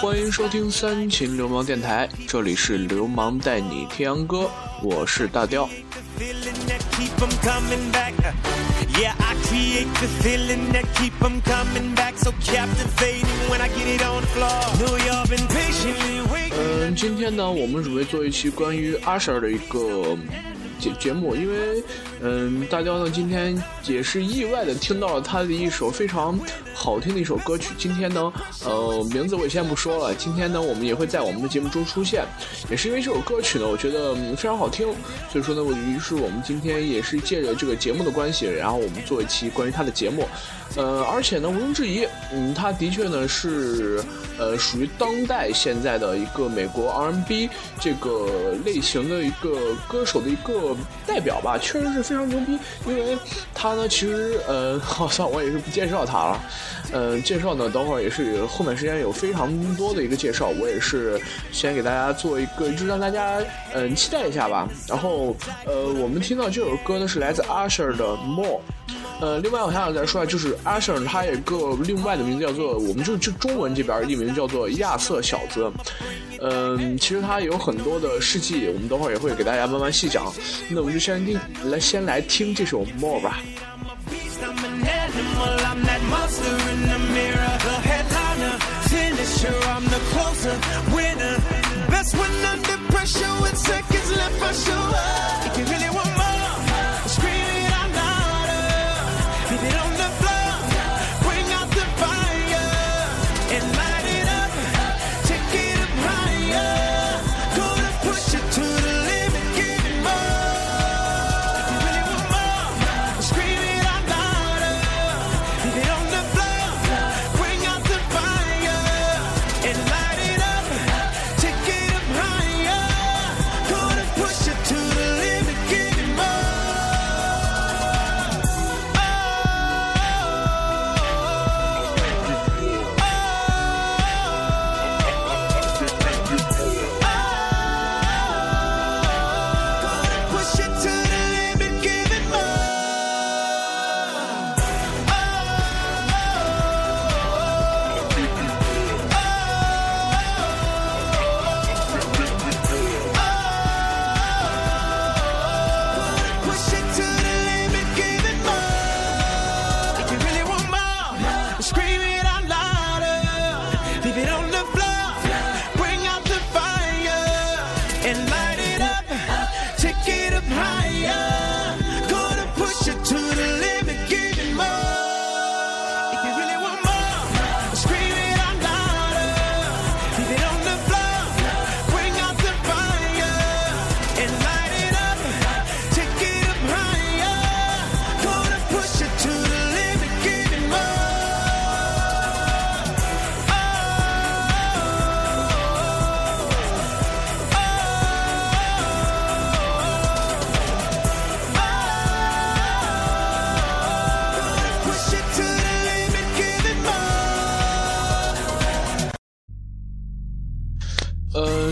欢迎收听三秦流氓电台，这里是流氓带你听洋歌，我是大雕。嗯，今天呢，我们准备做一期关于阿 Sir 的一个。节节目，因为，嗯，大家呢今天也是意外的听到了他的一首非常好听的一首歌曲。今天呢，呃，名字我也先不说了。今天呢，我们也会在我们的节目中出现，也是因为这首歌曲呢，我觉得非常好听，所以说呢，我于是我们今天也是借着这个节目的关系，然后我们做一期关于他的节目。呃，而且呢，毋庸置疑，嗯，他的确呢是，呃，属于当代现在的一个美国 R N B 这个类型的一个歌手的一个代表吧，确实是非常牛逼。因为他呢，其实，呃，好像我也是不介绍他了，呃，介绍呢，等会儿也是后面时间有非常多的一个介绍，我也是先给大家做一个，就让大家嗯期待一下吧。然后，呃，我们听到这首歌呢是来自 Usher 的 More。呃，另外我还想再说一下，就是阿 Sir 他有一个另外的名字叫做，我们就就中文这边译名叫做亚瑟小子。嗯，其实他有很多的事迹，我们等会儿也会给大家慢慢细讲。那我们就先听，来先来听这首 More 吧。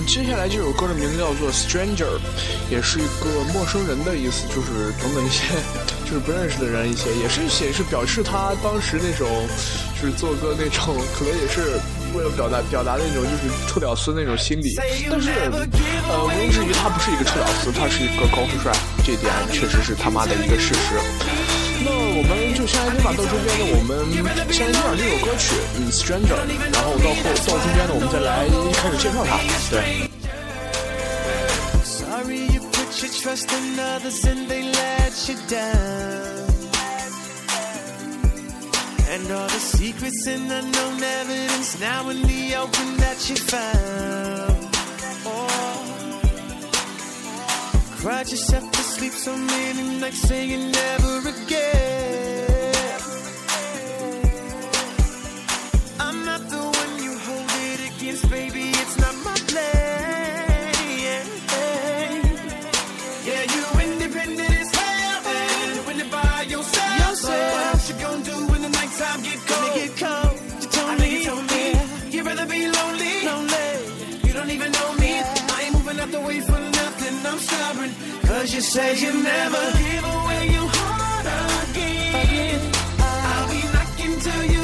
接下来这首歌的名字叫做《Stranger》，也是一个陌生人的意思，就是等等一些，就是不认识的人一些，也是显示表示他当时那种，就是做歌那种，可能也是为了表达表达那种就是臭屌丝那种心理。但是，呃，毋庸置疑，他不是一个臭屌丝，他是一个高富帅，这点确实是他妈的一个事实。那我们就先来听吧，到中间呢，我们先来听这首歌曲，嗯，Stranger，然后到后到中间呢，我们再来开始介绍它，对。And all the secrets and unknown evidence now in the open that you found. Oh. Cried yourself to sleep so many nights saying never again. Baby. It's not my plan. Yeah, you independent as hell. And when you're by yourself, yourself. what you gonna do when the nighttime get cold? Get cold. You told I me, you told me. You'd rather be lonely. lonely. You don't even know me. I ain't moving out the way for nothing. I'm stubborn. Cause you said you never give away your heart again. I'll be knocking till you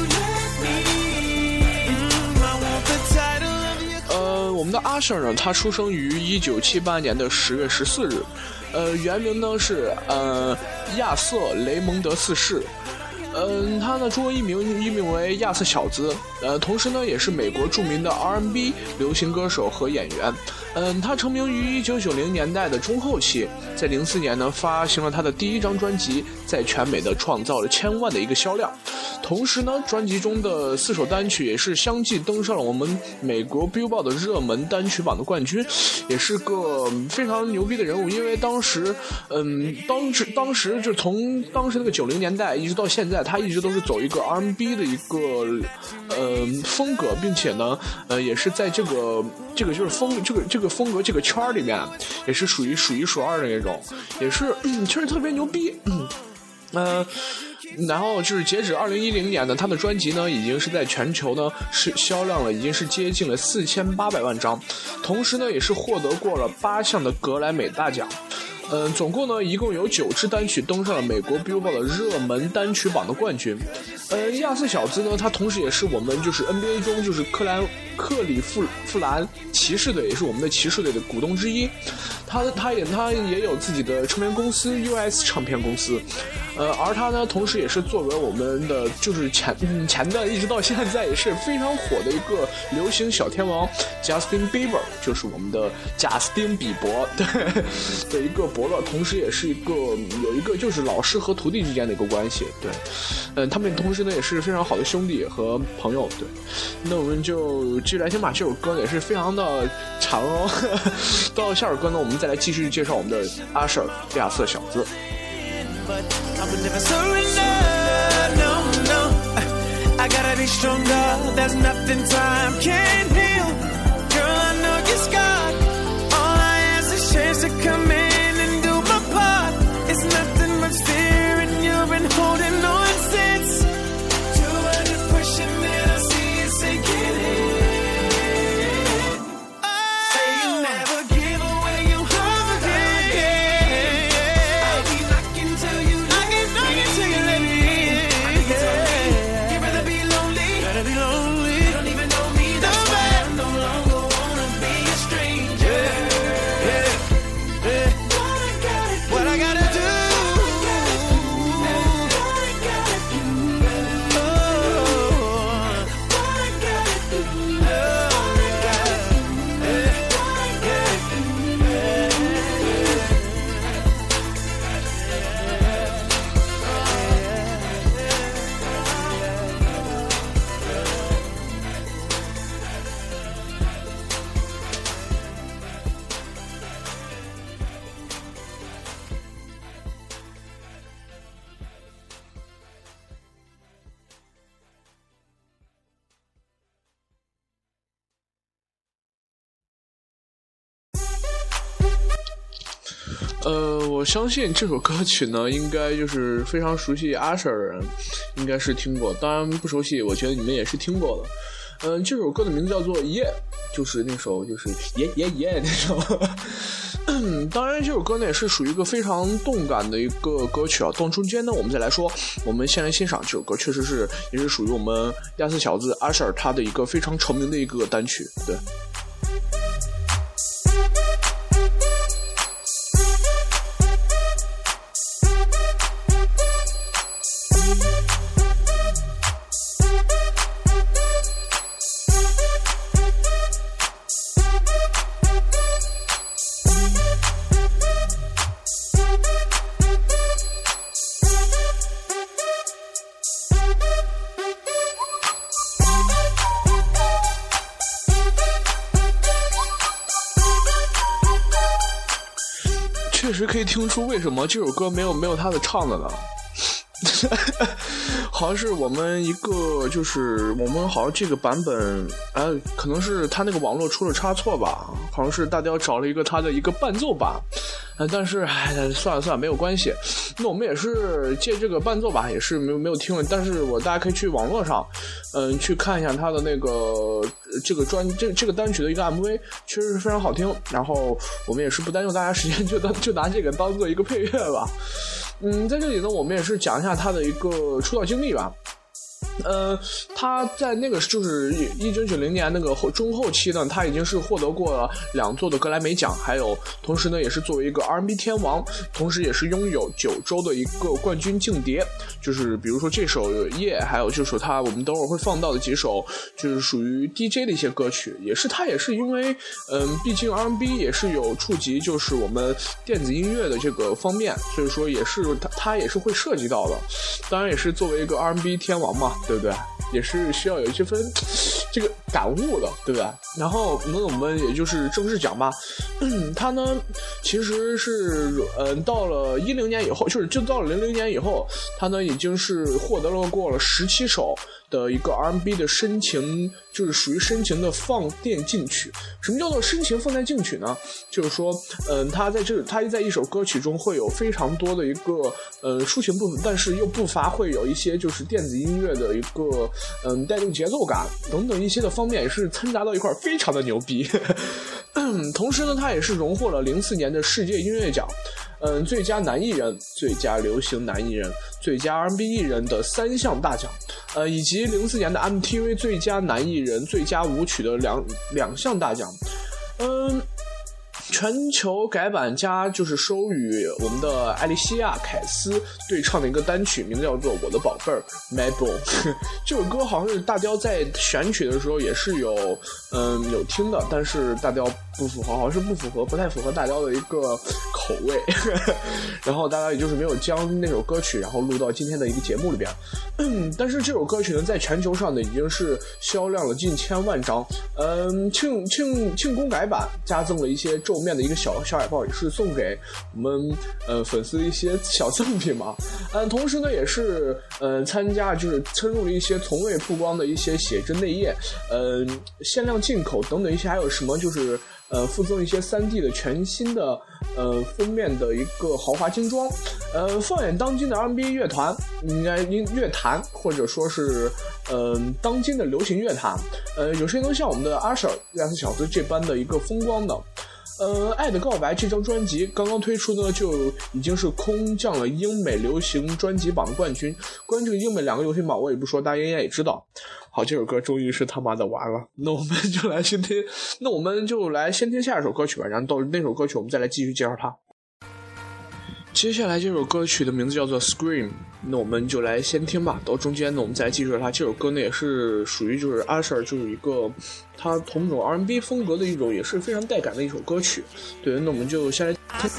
我们的阿 Sir 呢，他出生于一九七八年的十月十四日，呃，原名呢是呃亚瑟雷蒙德四世。嗯，他呢中文译名译名为亚瑟小子，呃，同时呢也是美国著名的 R&B 流行歌手和演员。嗯，他成名于一九九零年代的中后期，在零四年呢发行了他的第一张专辑，在全美的创造了千万的一个销量。同时呢，专辑中的四首单曲也是相继登上了我们美国 Billboard 的热门单曲榜的冠军，也是个非常牛逼的人物。因为当时，嗯，当时当时就从当时那个九零年代一直到现在。他一直都是走一个 R&B 的一个呃风格，并且呢，呃，也是在这个这个就是风这个这个风格这个圈里面，也是属于数一数二的那种，也是确实特别牛逼。嗯，然后就是截止二零一零年呢，他的专辑呢已经是在全球呢是销量了，已经是接近了四千八百万张，同时呢也是获得过了八项的格莱美大奖。嗯，总共呢，一共有九支单曲登上了美国 Billboard 热门单曲榜的冠军。嗯，亚瑟小子呢，他同时也是我们就是 NBA 中就是克莱克里夫富兰骑士队，也是我们的骑士队的股东之一。他他也他也有自己的唱片公司 US 唱片公司。呃，而他呢，同时也是作为我们的就是前前段一直到现在也是非常火的一个流行小天王 Justin Bieber，就是我们的贾斯汀比伯对的一个伯乐，同时也是一个有一个就是老师和徒弟之间的一个关系。对，嗯，他们同时呢也是非常好的兄弟和朋友。对，那我们就继续来听吧。这首歌也是非常的长哦。到下首歌呢，我们再来继续介绍我们的阿舍亚瑟小子。but I 相信这首歌曲呢，应该就是非常熟悉阿 Sir 的人，应该是听过。当然不熟悉，我觉得你们也是听过的。嗯，这首歌的名字叫做《耶》，就是那首就是耶耶耶那首。当然，这首歌呢也是属于一个非常动感的一个歌曲啊。到中间呢，我们再来说，我们先来欣赏这首歌，确实是也是属于我们亚瑟小子阿 Sir 他的一个非常成名的一个单曲，对。说为什么这首歌没有没有他的唱的呢，好像是我们一个就是我们好像这个版本，哎，可能是他那个网络出了差错吧，好像是大雕找了一个他的一个伴奏版。嗯，但是哎，算了算了，没有关系。那我们也是借这个伴奏吧，也是没有没有听了。但是我大家可以去网络上，嗯，去看一下他的那个这个专这这个单曲的一个 MV，确实是非常好听。然后我们也是不耽用大家时间，就当就拿这个当做一个配乐吧。嗯，在这里呢，我们也是讲一下他的一个出道经历吧。呃，他在那个就是一九九零年那个后中后期呢，他已经是获得过了两座的格莱美奖，还有同时呢，也是作为一个 R&B 天王，同时也是拥有九周的一个冠军竞碟，就是比如说这首《夜》，还有就是他我们等会儿会放到的几首，就是属于 DJ 的一些歌曲，也是他也是因为，嗯，毕竟 R&B 也是有触及就是我们电子音乐的这个方面，所以说也是他他也是会涉及到的，当然也是作为一个 R&B 天王嘛。对不对？也是需要有一些分这个感悟的，对不对？然后那我们也就是正式讲吧。他呢，其实是嗯，到了一零年以后，就是就到了零零年以后，他呢已经是获得了过了十七首。的一个 RMB 的深情，就是属于深情的放电进曲。什么叫做深情放电进曲呢？就是说，嗯，他在这，他在一首歌曲中会有非常多的一个，呃，抒情部分，但是又不乏会有一些就是电子音乐的一个，嗯，带动节奏感等等一些的方面，也是掺杂到一块，非常的牛逼。同时呢，他也是荣获了零四年的世界音乐奖。嗯，最佳男艺人、最佳流行男艺人、最佳 R&B 艺人的三项大奖，呃，以及零四年的 MTV 最佳男艺人、最佳舞曲的两两项大奖，嗯。全球改版加就是收与我们的艾丽西亚·凯斯对唱的一个单曲，名字叫做《我的宝贝儿 mabo 这首歌好像是大雕在选曲的时候也是有嗯有听的，但是大雕不符合，好像是不符合，不太符合大雕的一个口味。然后大家也就是没有将那首歌曲然后录到今天的一个节目里边。但是这首歌曲呢，在全球上呢已经是销量了近千万张。嗯，庆庆庆功改版加赠了一些咒面的一个小小海报，也是送给我们呃粉丝一些小赠品嘛。嗯，同时呢，也是呃参加就是参入了一些从未曝光的一些写真内页，嗯，限量进口等等一些，还有什么就是。呃，附赠一些三 D 的全新的呃封面的一个豪华精装，呃，放眼当今的 R&B 乐团，应该音乐坛或者说是呃当今的流行乐坛，呃，有谁能像我们的阿 Sir 亚斯小子这般的一个风光呢？呃，《爱的告白》这张专辑刚刚推出呢，就已经是空降了英美流行专辑榜的冠军。关于这个英美两个流行榜，我也不说，大家应该也知道。好，这首歌终于是他妈的完了，那我们就来先听，那我们就来先听下一首歌曲吧，然后到那首歌曲我们再来继续介绍它。接下来这首歌曲的名字叫做《Scream》，那我们就来先听吧。到中间呢，我们再记住它。这首歌呢，也是属于就是阿 Sir 就是一个他同种 R&B 风格的一种，也是非常带感的一首歌曲。对，那我们就先来听。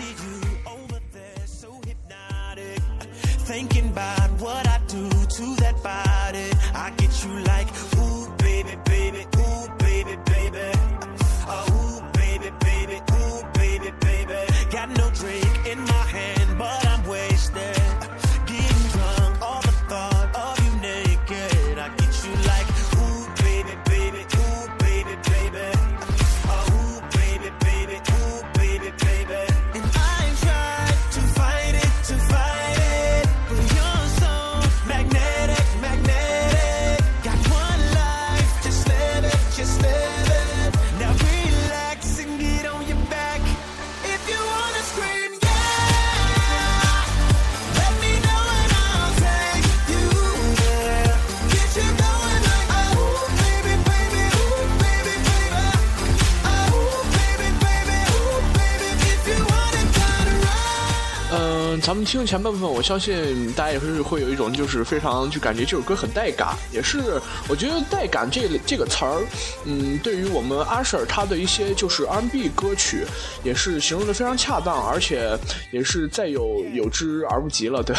咱们听前半部分，我相信大家也是会有一种就是非常就感觉这首歌很带感，也是我觉得带感这这个词儿，嗯，对于我们阿 Sir 他的一些就是 R&B 歌曲，也是形容的非常恰当，而且也是再有有之而不及了，对。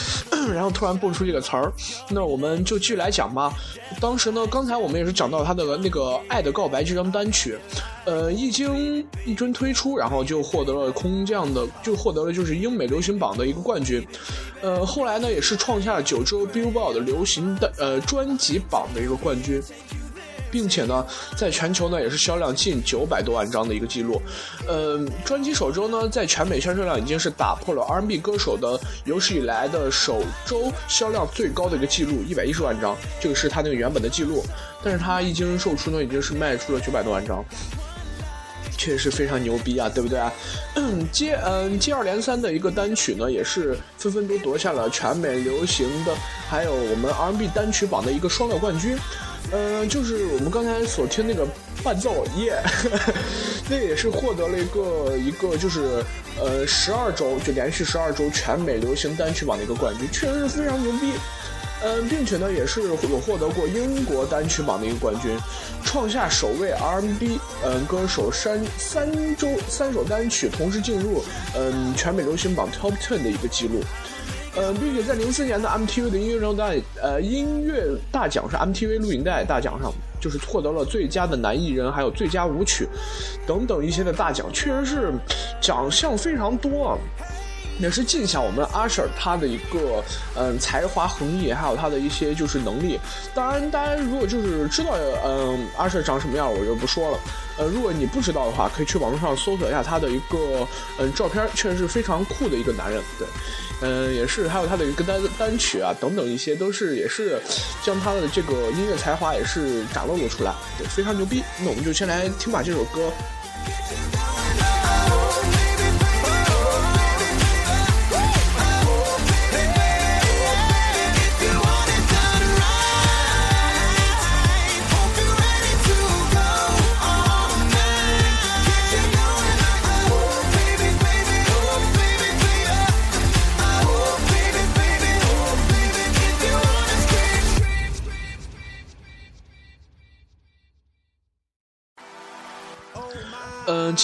然后突然蹦出这个词儿，那我们就继续来讲吧。当时呢，刚才我们也是讲到他的那个《爱的告白》这张单曲，呃，一经一经推出，然后就获得了空降的，就获得了就是英美流行榜。的一个冠军，呃，后来呢也是创下了九州 Billboard 的流行的呃专辑榜的一个冠军，并且呢在全球呢也是销量近九百多万张的一个记录，呃，专辑首周呢在全美销售量已经是打破了 R&B 歌手的有史以来的首周销量最高的一个记录，一百一十万张，这个是他那个原本的记录，但是他一经售出呢已经是卖出了九百多万张。确实非常牛逼啊，对不对？接嗯接二连三的一个单曲呢，也是纷纷都夺下了全美流行的，还有我们 R&B 单曲榜的一个双料冠军。嗯，就是我们刚才所听那个伴奏，耶，那也是获得了一个一个就是呃十二周就连续十二周全美流行单曲榜的一个冠军，确实是非常牛逼。嗯，并且呢，也是有获得过英国单曲榜的一个冠军，创下首位 R&B 嗯歌手三三周三首单曲同时进入嗯全美流行榜 Top Ten 的一个记录。嗯，并且在零四年的 MTV 的音乐大呃音乐大奖是，MTV 录影带大奖上，就是获得了最佳的男艺人，还有最佳舞曲等等一些的大奖，确实是奖项非常多啊。也是尽享我们阿 Sir 他的一个嗯才华横溢，还有他的一些就是能力。当然，大家如果就是知道嗯阿 Sir 长什么样，我就不说了。呃，如果你不知道的话，可以去网络上搜索一下他的一个嗯照片，确实是非常酷的一个男人。对，嗯，也是还有他的一个单单曲啊等等一些，都是也是将他的这个音乐才华也是展露了出来，对，非常牛逼。那我们就先来听吧这首歌。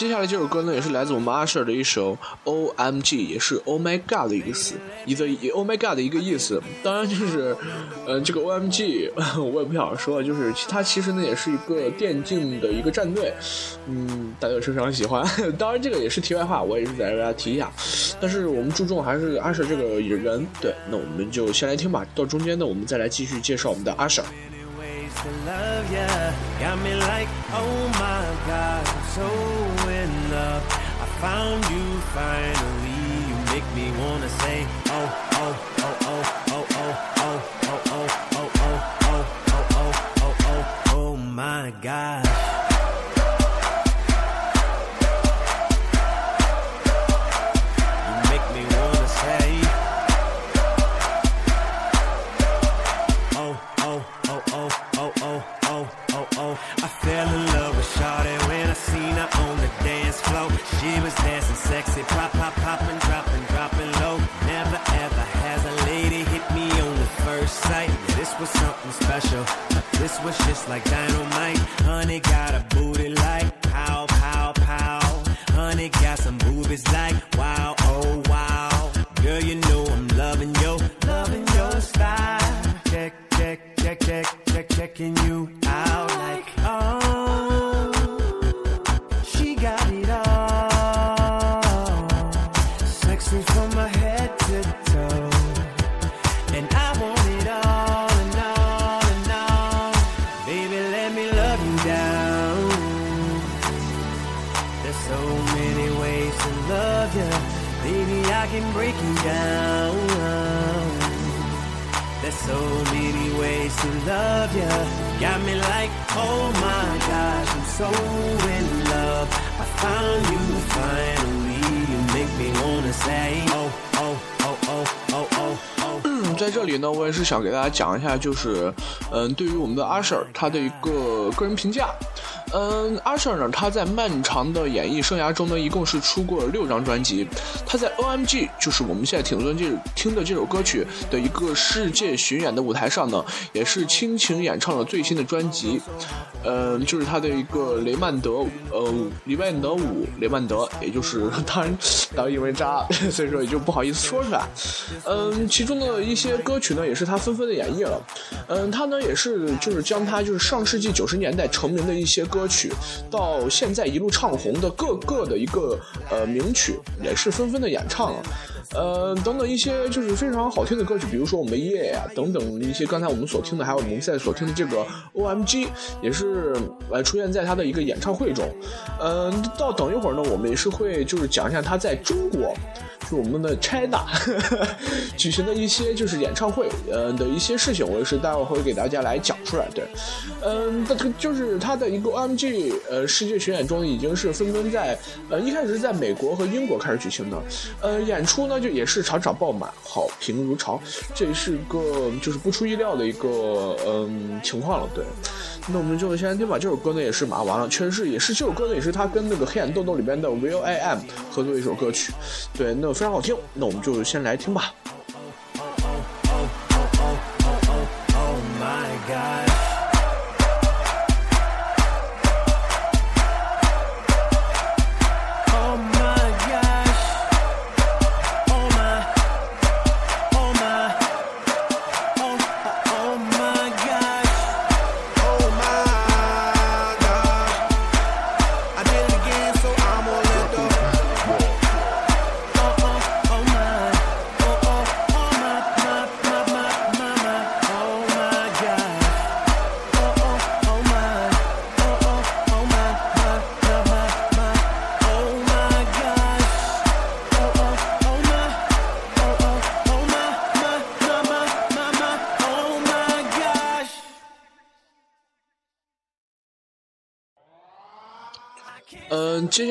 接下来这首歌呢，也是来自我们阿 Sir 的一首 O M G，也是 Oh My God 的意思，一个 Oh My God 的一个意思。当然就是，嗯，这个 O M G 我也不想说，就是它其实呢也是一个电竞的一个战队，嗯，大家非常喜欢。当然这个也是题外话，我也是在为大家提一下。但是我们注重还是阿 Sir 这个人。对，那我们就先来听吧，到中间呢，我们再来继续介绍我们的阿 Sir。To love ya. Got me like, oh my god, I'm so in love. I found you finally. You make me wanna say, oh, oh, oh, oh, oh, oh, oh, oh, oh, oh, oh, oh, oh, oh, oh, oh, my god. 想给大家讲一下，就是，嗯，对于我们的阿 Sir 他的一个个人评价。嗯，阿 Sir 呢，他在漫长的演艺生涯中呢，一共是出过六张专辑。他在 OMG，就是我们现在听的这听的这首歌曲的一个世界巡演的舞台上呢，也是倾情演唱了最新的专辑。嗯，就是他的一个雷曼德，呃，黎曼德舞，雷曼德，也就是当然当因为渣，所以说也就不好意思说出来。嗯，其中的一些歌曲呢，也是他纷纷的演绎了。嗯，他呢也是就是将他就是上世纪九十年代成名的一些歌歌曲，到现在一路唱红的各个的一个呃名曲，也是纷纷的演唱了。呃，等等一些就是非常好听的歌曲，比如说我们的夜呀，等等一些刚才我们所听的，还有我们现在所听的这个 O M G，也是呃出现在他的一个演唱会中。嗯，到等一会儿呢，我们也是会就是讲一下他在中国。就我们的 China 举行的一些就是演唱会，呃的一些事情，我也是待会儿会给大家来讲出来。对，嗯，这个就是他的一个 OMG 呃世界巡演中，已经是纷纷在呃一开始是在美国和英国开始举行的，呃演出呢就也是场场爆满，好评如潮，这是个就是不出意料的一个嗯情况了。对，那我们就先听吧。这首歌呢也是马上完了，确实是也是这首歌呢也是他跟那个黑眼豆豆里边的 Will I Am 合作一首歌曲。对，那。非常好听，那我们就先来听吧。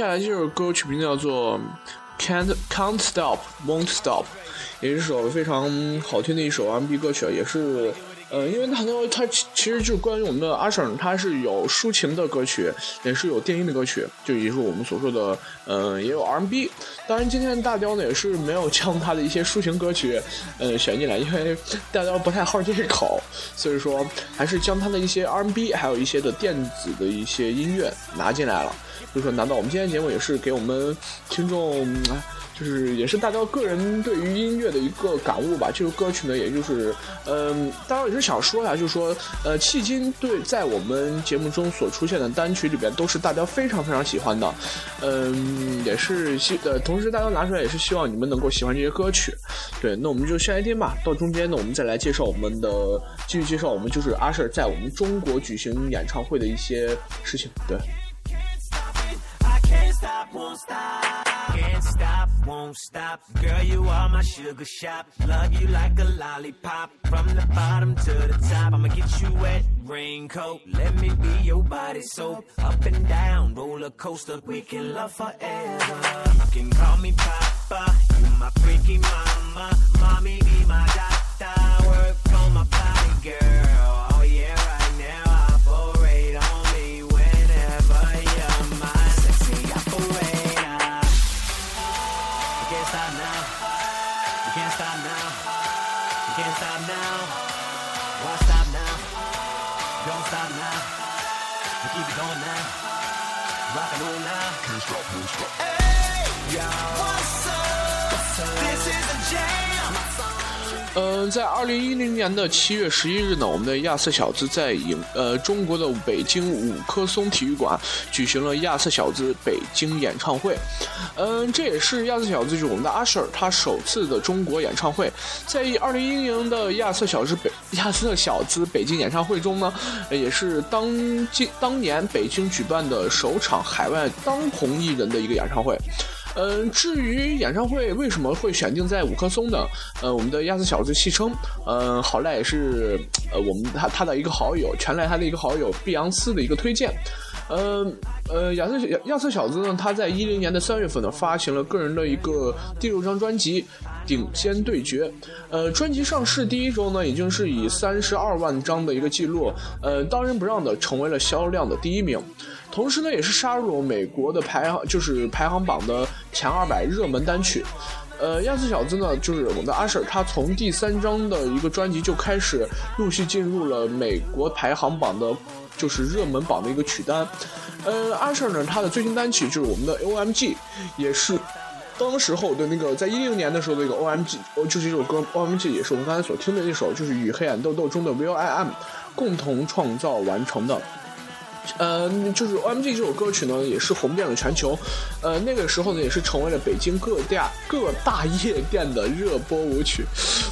接下来这首歌曲名叫做《Can't Can't Stop Won't Stop》，也是首非常好听的一首 R&B 歌曲，也是，呃，因为它呢，它其实就是关于我们的阿省，它是有抒情的歌曲，也是有电音的歌曲，就也是我们所说的，嗯，也有 R&B。当然，今天大雕呢也是没有将他的一些抒情歌曲，嗯，选进来，因为大雕不太好这一口，所以说还是将他的一些 R&B，还有一些的电子的一些音乐拿进来了。所以说，难道我们今天节目也是给我们听众，就是也是大家个人对于音乐的一个感悟吧？这首歌曲呢，也就是，嗯，当然也是想说呀，就是说，呃，迄今对在我们节目中所出现的单曲里边，都是大家非常非常喜欢的，嗯，也是希，呃，同时大家拿出来也是希望你们能够喜欢这些歌曲。对，那我们就先来听吧。到中间呢，我们再来介绍我们的，继续介绍我们就是阿 Sir 在我们中国举行演唱会的一些事情。对。won't stop. Can't stop, won't stop. Girl, you are my sugar shop. Love you like a lollipop. From the bottom to the top, I'ma get you wet, raincoat. Let me be your body soap. Up and down, roller coaster. We can love forever. You can call me Papa. You my freaky mama. Mommy be my doctor. Work on my body, girl. 二零一零年的七月十一日呢，我们的亚瑟小子在影呃中国的北京五棵松体育馆举行了亚瑟小子北京演唱会。嗯，这也是亚瑟小子就是我们的阿舍他首次的中国演唱会。在二零一零的亚瑟小子北亚瑟小子北京演唱会中呢，也是当今当年北京举办的首场海外当红艺人的一个演唱会。嗯，至于演唱会为什么会选定在五棵松呢？呃，我们的亚瑟小子戏称，嗯，好赖也是呃我们他他的一个好友，全赖他的一个好友碧昂斯的一个推荐。呃呃，亚瑟亚亚瑟小子呢，他在一零年的三月份呢，发行了个人的一个第六张专辑《顶尖对决》。呃，专辑上市第一周呢，已经是以三十二万张的一个记录，呃，当仁不让的成为了销量的第一名。同时呢，也是杀入了美国的排行，就是排行榜的前二百热门单曲。呃，亚瑟小子呢，就是我们的阿 Sir，他从第三张的一个专辑就开始陆续进入了美国排行榜的，就是热门榜的一个曲单。呃，阿 Sir 呢，他的最新单曲就是我们的 OMG，也是当时候的那个在一零年的时候的一个 OMG，哦，就是这首歌 OMG，也是我们刚才所听的那首，就是与黑眼豆豆中的 V.I.M 共同创造完成的。呃，就是 OMG 这首歌曲呢，也是红遍了全球。呃，那个时候呢，也是成为了北京各大各大夜店的热播舞曲。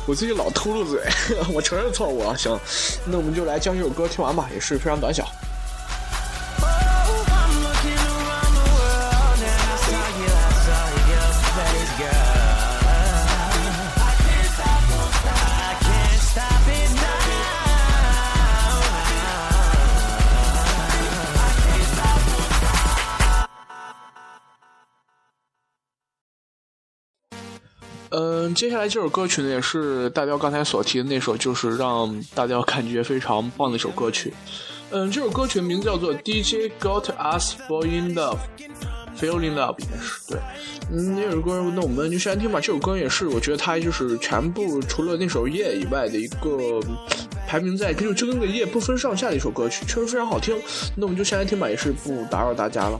我最近老秃噜嘴，我承认错误了。行，那我们就来将这首歌听完吧，也是非常短小。嗯，接下来这首歌曲呢，也是大雕刚才所提的那首，就是让大雕感觉非常棒的一首歌曲。嗯，这首歌曲的名字叫做《DJ Got Us Falling Love》，Fall in Love 应该是对。嗯，那首歌，那我们就先听吧。这首歌也是，我觉得它就是全部除了那首《夜》以外的一个排名在就就跟个《夜》不分上下的一首歌曲，确实非常好听。那我们就先来听吧，也是不打扰大家了。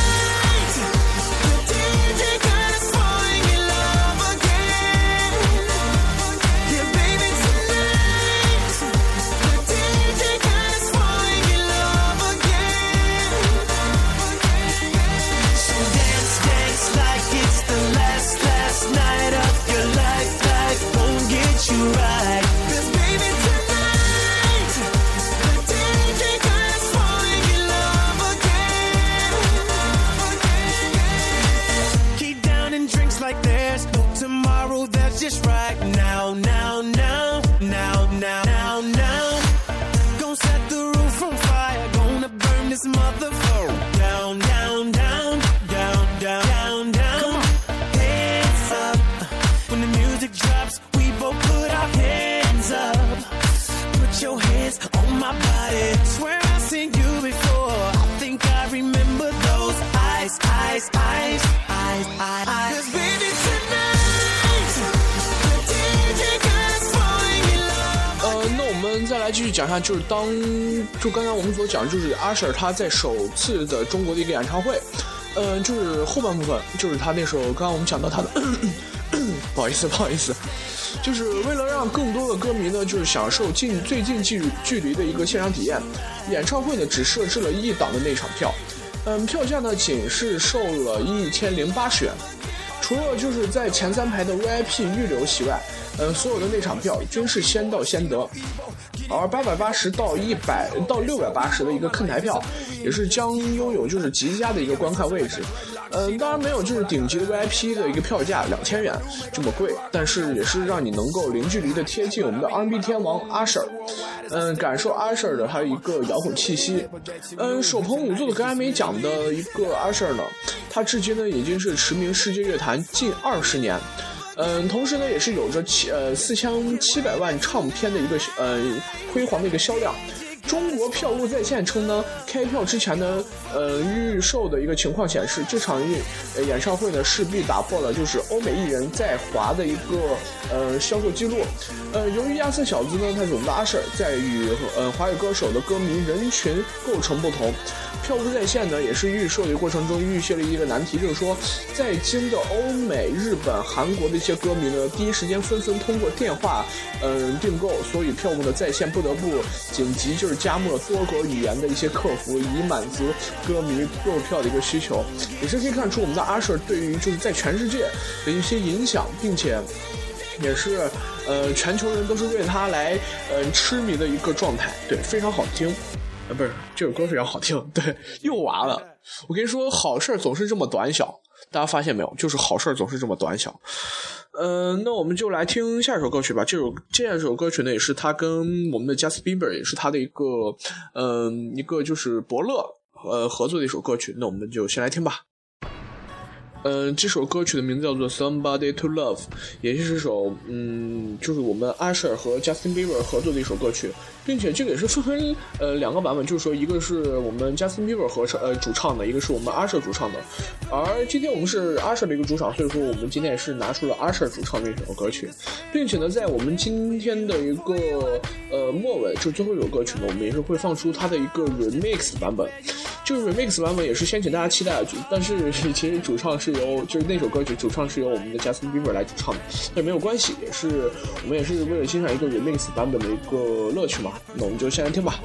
讲一下，就是当就刚才我们所讲，就是阿 Sir 他在首次的中国的一个演唱会，嗯，就是后半部分，就是他那时候刚刚我们讲到他的，不好意思，不好意思，就是为了让更多的歌迷呢，就是享受近最近距距离的一个现场体验，演唱会呢只设置了一档的那场票，嗯，票价呢仅是售了一千零八十元，除了就是在前三排的 VIP 预留席外，嗯，所有的那场票均是先到先得。而八百八十到一百到六百八十的一个看台票，也是将拥有就是极佳的一个观看位置。嗯，当然没有就是顶级的 VIP 的一个票价两千元这么贵，但是也是让你能够零距离的贴近我们的 R&B 天王阿 Sir，嗯，感受阿 Sir 的他一个摇滚气息。嗯，手捧五座的格莱美奖的一个阿 Sir 呢，他至今呢已经是驰名世界乐坛近二十年。嗯，同时呢，也是有着七呃四千七百万唱片的一个呃辉煌的一个销量。中国票务在线称呢，开票之前呢，呃，预售的一个情况显示，这场演演唱会呢势必打破了就是欧美艺人在华的一个呃销售记录。呃，由于亚瑟小子呢，他是我们的阿 Sir，在与呃华语歌手的歌迷人群构成不同。票务在线呢，也是预售的过程中遇现了一个难题，就是说，在京的欧美、日本、韩国的一些歌迷呢，第一时间纷纷通过电话，嗯，订购，所以票务的在线不得不紧急就是加了多国语言的一些客服，以满足歌迷购票的一个需求。也是可以看出我们的阿 Sir 对于就是在全世界的一些影响，并且也是呃全球人都是为他来呃痴迷的一个状态，对，非常好听。呃不是这首歌非常好听，对，又完了。我跟你说，好事总是这么短小，大家发现没有？就是好事总是这么短小。嗯，那我们就来听下一首歌曲吧。这首这首歌曲呢，也是他跟我们的 Justin Bieber，也是他的一个嗯一个就是伯乐呃合作的一首歌曲。那我们就先来听吧。嗯，这首歌曲的名字叫做《Somebody to Love》，也是首嗯，就是我们阿什尔和 Justin Bieber 合作的一首歌曲，并且这个也是分为呃两个版本，就是说一个是我们 Justin Bieber 合唱呃主唱的，一个是我们 Asher 主唱的。而今天我们是 Asher 的一个主场，所以说我们今天也是拿出了 Asher 主唱的一首歌曲，并且呢，在我们今天的一个呃末尾，就最后一首歌曲呢，我们也是会放出它的一个 remix 版本。就是 remix 版本也是先请大家期待的，但是其实主唱是由就是那首歌曲主唱是由我们的 Justin Bieber 来主唱的，但没有关系，也是我们也是为了欣赏一个 remix 版本的一个乐趣嘛。那我们就先听吧。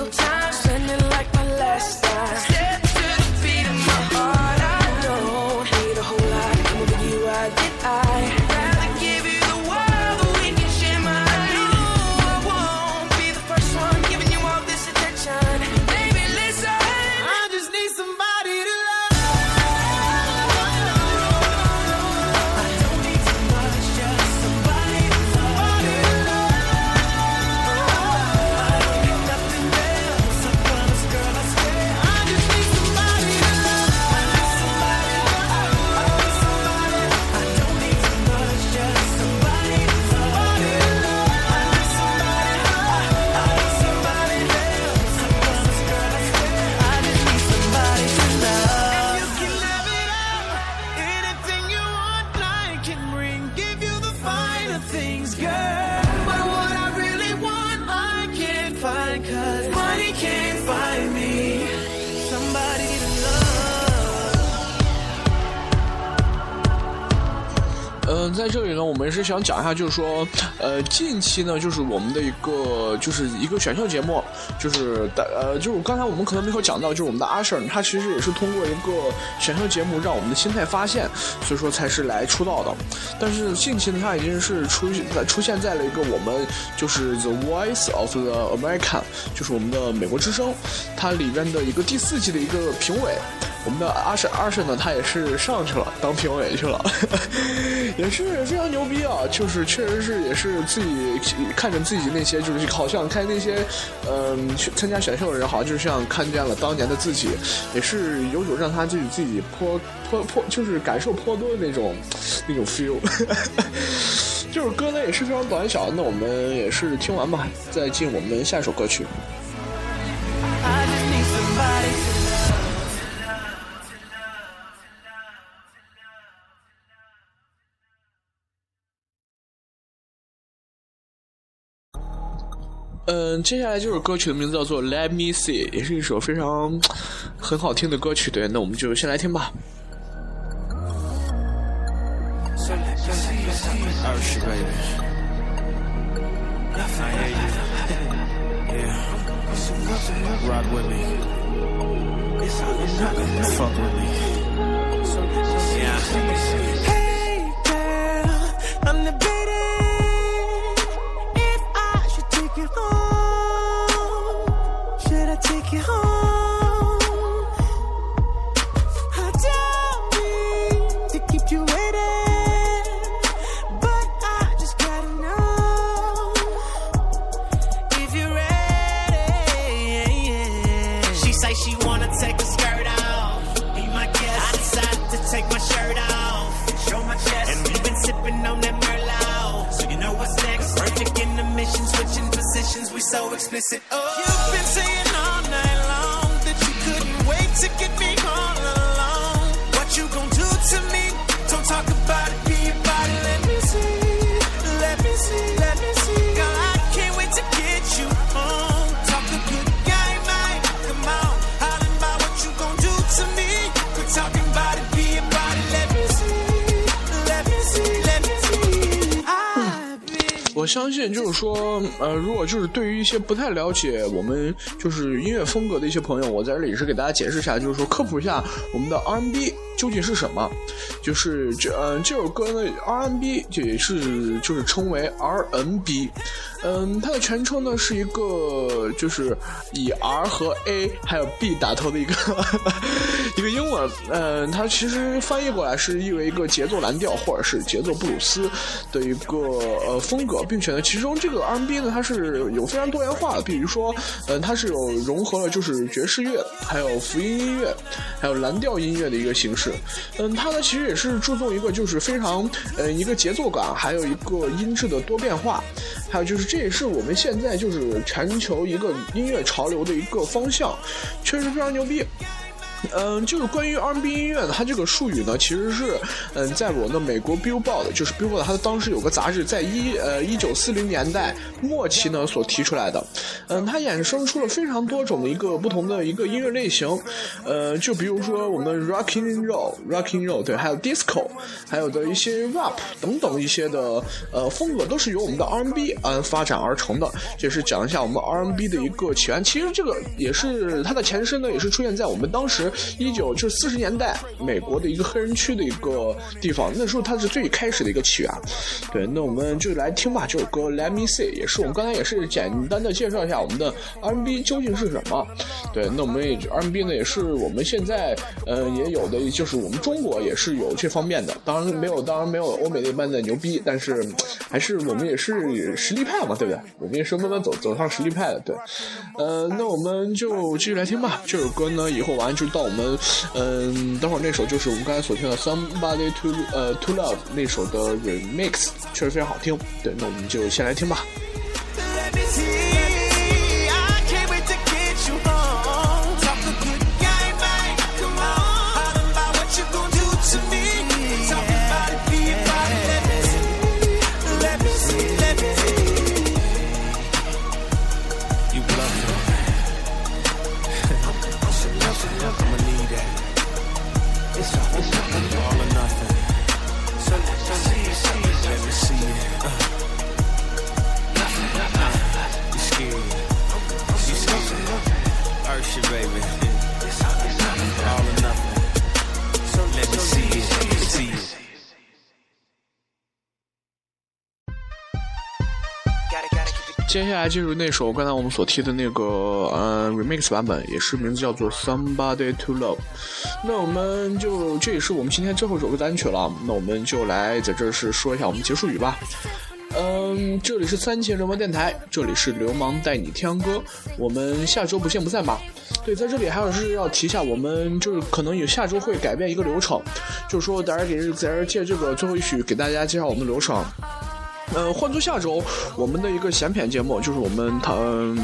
嗯，想讲一下，就是说，呃，近期呢，就是我们的一个，就是一个选秀节目，就是的，呃，就是刚才我们可能没有讲到，就是我们的阿 Sir，他其实也是通过一个选秀节目让我们的心态发现，所以说才是来出道的。但是近期呢，他已经是出在出现在了一个我们就是 The Voice of the American，就是我们的美国之声，它里边的一个第四季的一个评委。我们的阿婶阿婶呢，他也是上去了当评委去了，也是非常牛逼啊！就是确实是也是自己看着自己那些，就是好像看那些嗯去参加选秀的人，好像就像看见了当年的自己，也是有种让他自己自己颇颇颇就是感受颇多的那种 那种 feel。就是歌呢也是非常短小，那我们也是听完吧，再进我们下一首歌曲。嗯，接下来这首歌曲的名字叫做《Let Me See》，也是一首非常很好听的歌曲。对，那我们就先来听吧。take you home. I don't mean to keep you waiting, but I just gotta know if you're ready. She say she wanna take a skirt off. Be my guest. I decided to take my shirt off, show my chest, and we've been sipping on that Merlot. So you know what's next. Perfect in the mission, switching positions. We so explicit. to get me all alone. What you gonna do to me? Don't talk about 相信，就是说，呃，如果就是对于一些不太了解我们就是音乐风格的一些朋友，我在这里是给大家解释一下，就是说科普一下我们的 R&B。究竟是什么？就是这嗯这首歌呢，R&B 也是就是称为 R&B，嗯，它的全称呢是一个就是以 R 和 A 还有 B 打头的一个 一个英文，嗯，它其实翻译过来是意为一个节奏蓝调或者是节奏布鲁斯的一个呃风格，并且呢，其中这个 R&B 呢它是有非常多元化的，比如说，嗯，它是有融合了就是爵士乐，还有福音音乐，还有蓝调音乐的一个形式，嗯，它呢其实也是注重一个就是非常呃一个节奏感，还有一个音质的多变化，还有就是这也是我们现在就是全球一个音乐潮流的一个方向，确实非常牛逼。嗯，就是关于 R&B 音乐呢，它这个术语呢，其实是，嗯，在我的美国 Billboard，就是 Billboard，它当时有个杂志，在一呃一九四零年代末期呢所提出来的。嗯，它衍生出了非常多种的一个不同的一个音乐类型。呃，就比如说我们 Rocking Roll，Rocking Roll，对，还有 Disco，还有的一些 Rap 等等一些的呃风格，都是由我们的 R&B 嗯发展而成的。就是讲一下我们 R&B 的一个起源。其实这个也是它的前身呢，也是出现在我们当时。一九就是四十年代美国的一个黑人区的一个地方，那时候它是最开始的一个起源。对，那我们就来听吧，这首歌《Let Me See》也是我们刚才也是简单的介绍一下我们的 R&B 究竟是什么。对，那我们也 R&B 呢也是我们现在呃也有的，就是我们中国也是有这方面的，当然没有，当然没有欧美那般的牛逼，但是还是我们也是实力派嘛，对不对？我们也是慢慢走走上实力派的。对，呃，那我们就继续来听吧，这首歌呢以后完就到。我们嗯，等会儿那首就是我们刚才所听的《Somebody to 呃 To Love》那首的 Remix，确实非常好听。对，那我们就先来听吧。接下来进入那首刚才我们所提的那个呃 remix 版本，也是名字叫做 Somebody to Love。那我们就这也是我们今天最后一首歌单曲了，那我们就来在这是说一下我们结束语吧。嗯，这里是三千流氓电台，这里是流氓带你听歌，我们下周不见不散吧。对，在这里还有是要提一下，我们就是可能有下周会改变一个流程，就是说大家给在这借这个最后一曲给大家介绍我们的流程。呃，换做下周，我们的一个闲谝节目，就是我们他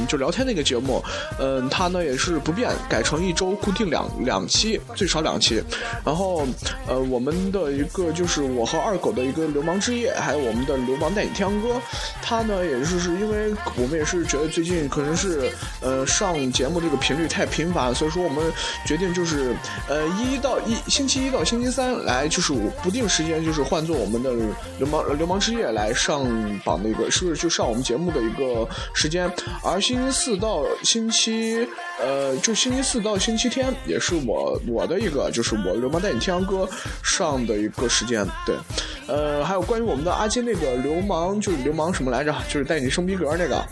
就聊天那个节目，嗯，它呢也是不变，改成一周固定两两期，最少两期。然后，呃，我们的一个就是我和二狗的一个流氓之夜，还有我们的流氓带你听歌，它呢也是是因为我们也是觉得最近可能是呃上节目这个频率太频繁，所以说我们决定就是呃一到一星期一到星期三来就是不定时间就是换做我们的流氓流氓之夜来上。上榜的一个是不是就上我们节目的一个时间？而星期四到星期，呃，就星期四到星期天也是我我的一个，就是我流氓带你听歌上的一个时间。对，呃，还有关于我们的阿金那个流氓，就是流氓什么来着？就是带你升逼格那个，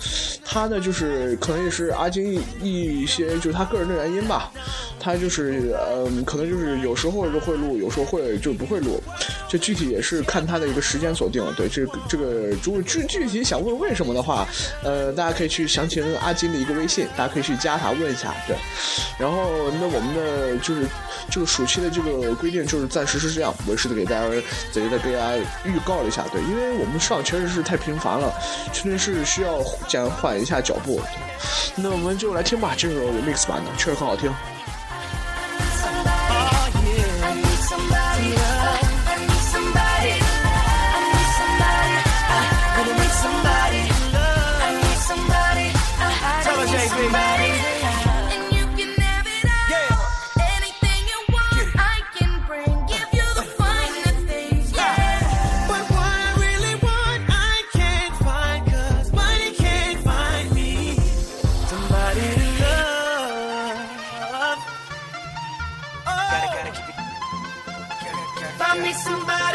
他呢就是可能也是阿金一些就是他个人的原因吧，他就是嗯，可能就是有时候就会录，有时候会就不会录，这具体也是看他的一个时间锁定。对，这这个。如果具具体想问为什么的话，呃，大家可以去详情阿金的一个微信，大家可以去加他问一下。对，然后那我们的就是这个暑期的这个规定就是暂时是这样，我是的给大家在这给大家预告了一下。对，因为我们上确实是太频繁了，确实是需要减缓一下脚步。那我们就来听吧，这首 remix 版的确实很好听。I need somebody.